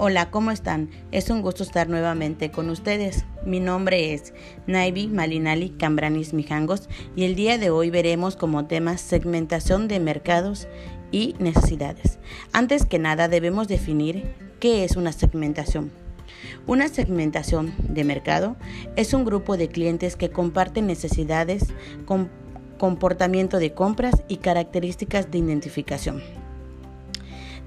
Hola, ¿cómo están? Es un gusto estar nuevamente con ustedes. Mi nombre es Naivi Malinali Cambranis Mijangos y el día de hoy veremos como tema segmentación de mercados y necesidades. Antes que nada debemos definir qué es una segmentación. Una segmentación de mercado es un grupo de clientes que comparten necesidades, comportamiento de compras y características de identificación.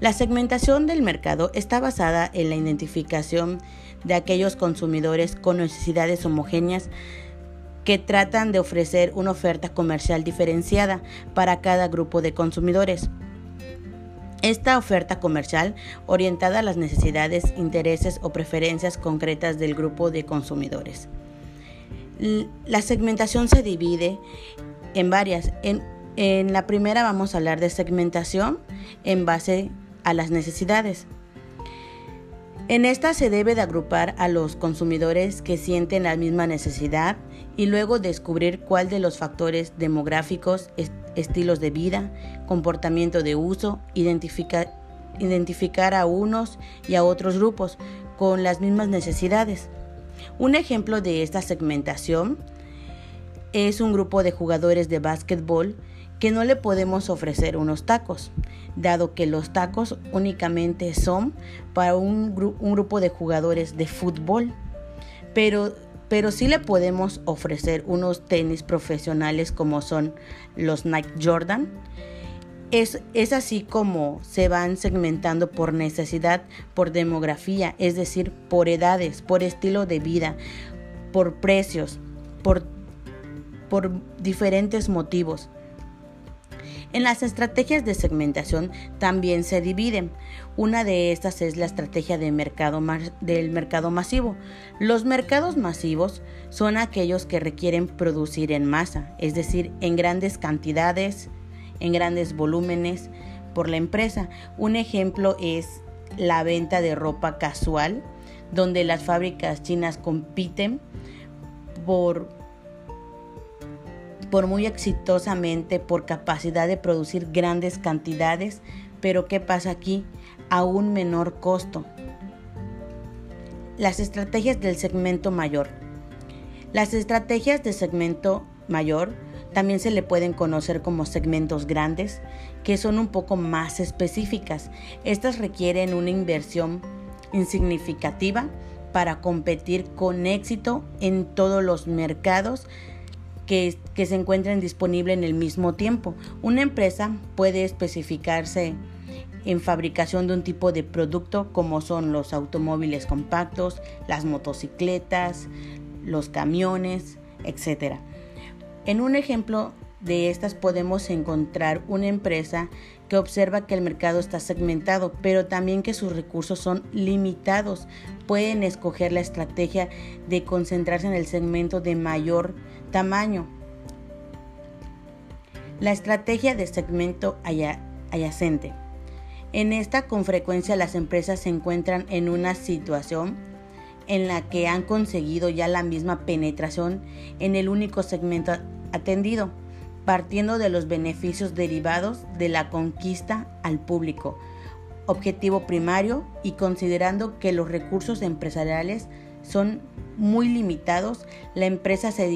La segmentación del mercado está basada en la identificación de aquellos consumidores con necesidades homogéneas que tratan de ofrecer una oferta comercial diferenciada para cada grupo de consumidores. Esta oferta comercial orientada a las necesidades, intereses o preferencias concretas del grupo de consumidores. La segmentación se divide en varias. En, la primera vamos a hablar de segmentación en base a las necesidades. En esta se debe de agrupar a los consumidores que sienten la misma necesidad y luego descubrir cuál de los factores demográficos, estilos de vida, comportamiento de uso, identificar a unos y a otros grupos con las mismas necesidades. Un ejemplo de esta segmentación es un grupo de jugadores de básquetbol que no le podemos ofrecer unos tacos, dado que los tacos únicamente son para un, grupo de jugadores de fútbol, pero, pero sí le podemos ofrecer unos tenis profesionales como son los Nike Jordan. Es, es así como se van segmentando por necesidad, por demografía, es decir, por edades, por estilo de vida, por precios, por, por diferentes motivos. En las estrategias de segmentación también se dividen. Una de estas es la estrategia de mercado del mercado masivo. Los mercados masivos son aquellos que requieren producir en masa, es decir, en grandes cantidades, en grandes volúmenes por la empresa. Un ejemplo es la venta de ropa casual, donde las fábricas chinas compiten por por muy exitosamente, por capacidad de producir grandes cantidades, pero ¿qué pasa aquí? A un menor costo. Las estrategias del segmento mayor. Las estrategias de segmento mayor también se le pueden conocer como segmentos grandes, que son un poco más específicas. Estas requieren una inversión insignificativa para competir con éxito en todos los mercados que, se encuentren disponibles en el mismo tiempo. Una empresa puede especificarse en fabricación de un tipo de producto como son los automóviles compactos, las motocicletas, los camiones, etc. En un ejemplo de estas podemos encontrar una empresa que observa que el mercado está segmentado, pero también que sus recursos son limitados. Pueden escoger la estrategia de concentrarse en el segmento de mayor tamaño. La estrategia de segmento adyacente. En esta con frecuencia las empresas se encuentran en una situación en la que han conseguido ya la misma penetración en el único segmento atendido partiendo de los beneficios derivados de la conquista al público, objetivo primario y considerando que los recursos empresariales son muy limitados, la empresa se,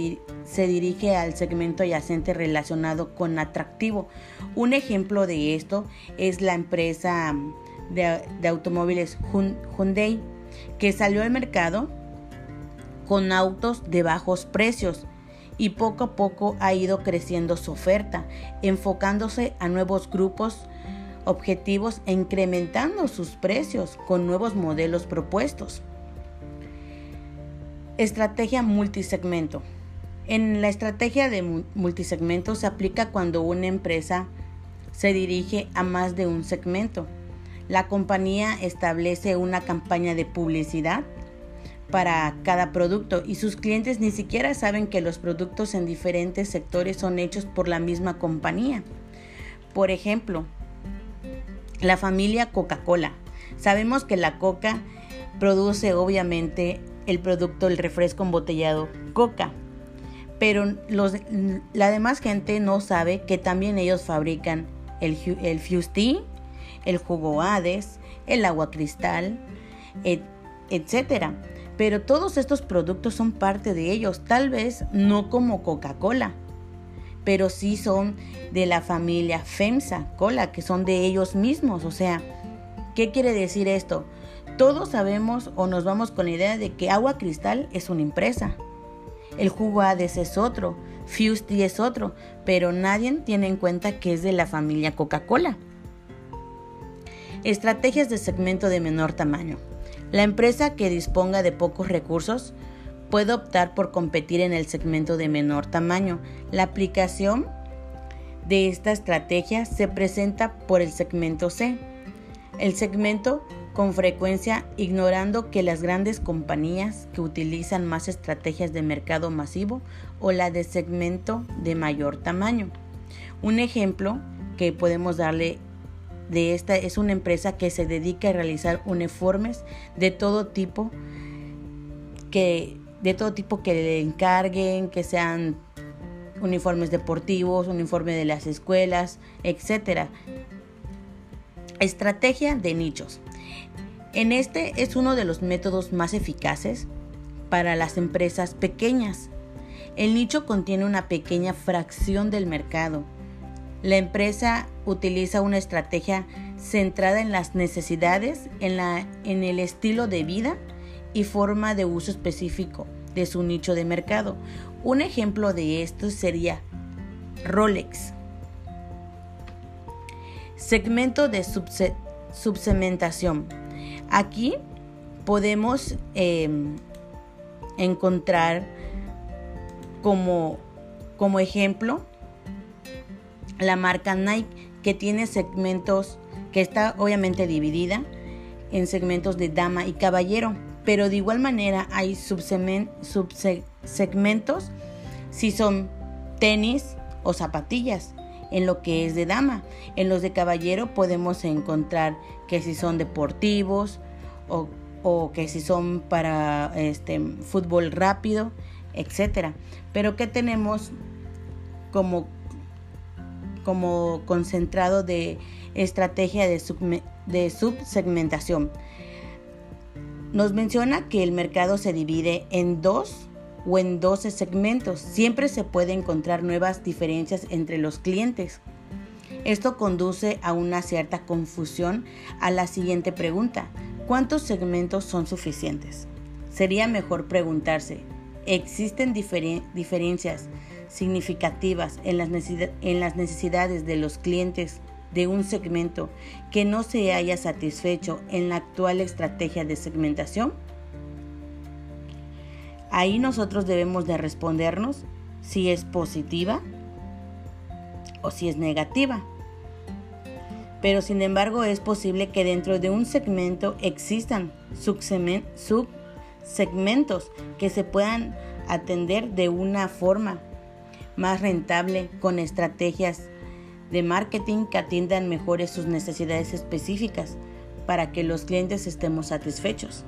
dirige al segmento adyacente relacionado con atractivo. Un ejemplo de esto es la empresa de, de automóviles Hyundai, que salió al mercado con autos de bajos precios y poco a poco ha ido creciendo su oferta, enfocándose a nuevos grupos objetivos e incrementando sus precios con nuevos modelos propuestos. Estrategia multisegmento. En la estrategia de multisegmento se aplica cuando una empresa se dirige a más de un segmento. La compañía establece una campaña de publicidad para cada producto y sus clientes ni siquiera saben que los productos en diferentes sectores son hechos por la misma compañía. Por ejemplo, la familia Coca-Cola. Sabemos que la Coca produce obviamente el producto, el refresco embotellado Coca, pero la demás gente no sabe que también ellos fabrican el, el el jugo Hades, el agua cristal, etc. Pero todos estos productos son parte de ellos, tal vez no como Coca-Cola, pero sí son de la familia FEMSA, Cola, que son de ellos mismos. O sea, ¿qué quiere decir esto? Todos sabemos o nos vamos con la idea de que Agua Cristal es una empresa. El jugo Hades es otro, Fusty es otro, pero nadie tiene en cuenta que es de la familia Coca-Cola. Estrategias de segmento de menor tamaño. La empresa que disponga de pocos recursos puede optar por competir en el segmento de menor tamaño. La aplicación de esta estrategia se presenta por el segmento C. El segmento con frecuencia ignorando que las grandes compañías que utilizan más estrategias de mercado masivo o la de segmento de mayor tamaño. Un ejemplo que podemos darle de esta es una empresa que se dedica a realizar uniformes de todo tipo que de todo tipo que le encarguen, que sean uniformes deportivos, uniforme de las escuelas, etc. Estrategia de nichos. En este es uno de los métodos más eficaces para las empresas pequeñas. El nicho contiene una pequeña fracción del mercado la empresa utiliza una estrategia centrada en las necesidades, en, la, en el estilo de vida y forma de uso específico de su nicho de mercado. Un ejemplo de esto sería Rolex. Segmento de subsegmentación. Aquí podemos em, encontrar como, como ejemplo la marca Nike, que tiene segmentos, que está obviamente dividida en segmentos de dama y caballero, pero de igual manera hay subsegmentos si son tenis o zapatillas en lo que es de dama. En los de caballero podemos encontrar que si son deportivos o, o que si son para este fútbol rápido, etcétera. Pero que tenemos como como concentrado de estrategia de, subsegmentación. Nos menciona que el mercado se divide en dos o en 12 segmentos. Siempre se puede encontrar nuevas diferencias entre los clientes. Esto conduce a una cierta confusión a la siguiente pregunta. ¿Cuántos segmentos son suficientes? Sería mejor preguntarse, ¿existen diferencias significativas en las, necesidades de los clientes de un segmento que no se haya satisfecho en la actual estrategia de segmentación? Ahí nosotros debemos de respondernos si es positiva o si es negativa. Pero sin embargo es posible que dentro de un segmento existan subsegmentos que se puedan atender de una forma más rentable con estrategias de marketing que atiendan mejores sus necesidades específicas para que los clientes estemos satisfechos.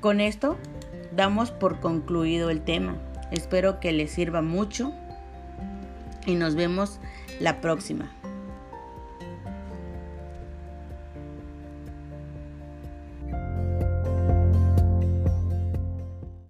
Con esto damos por concluido el tema. Espero que les sirva mucho y nos vemos la próxima.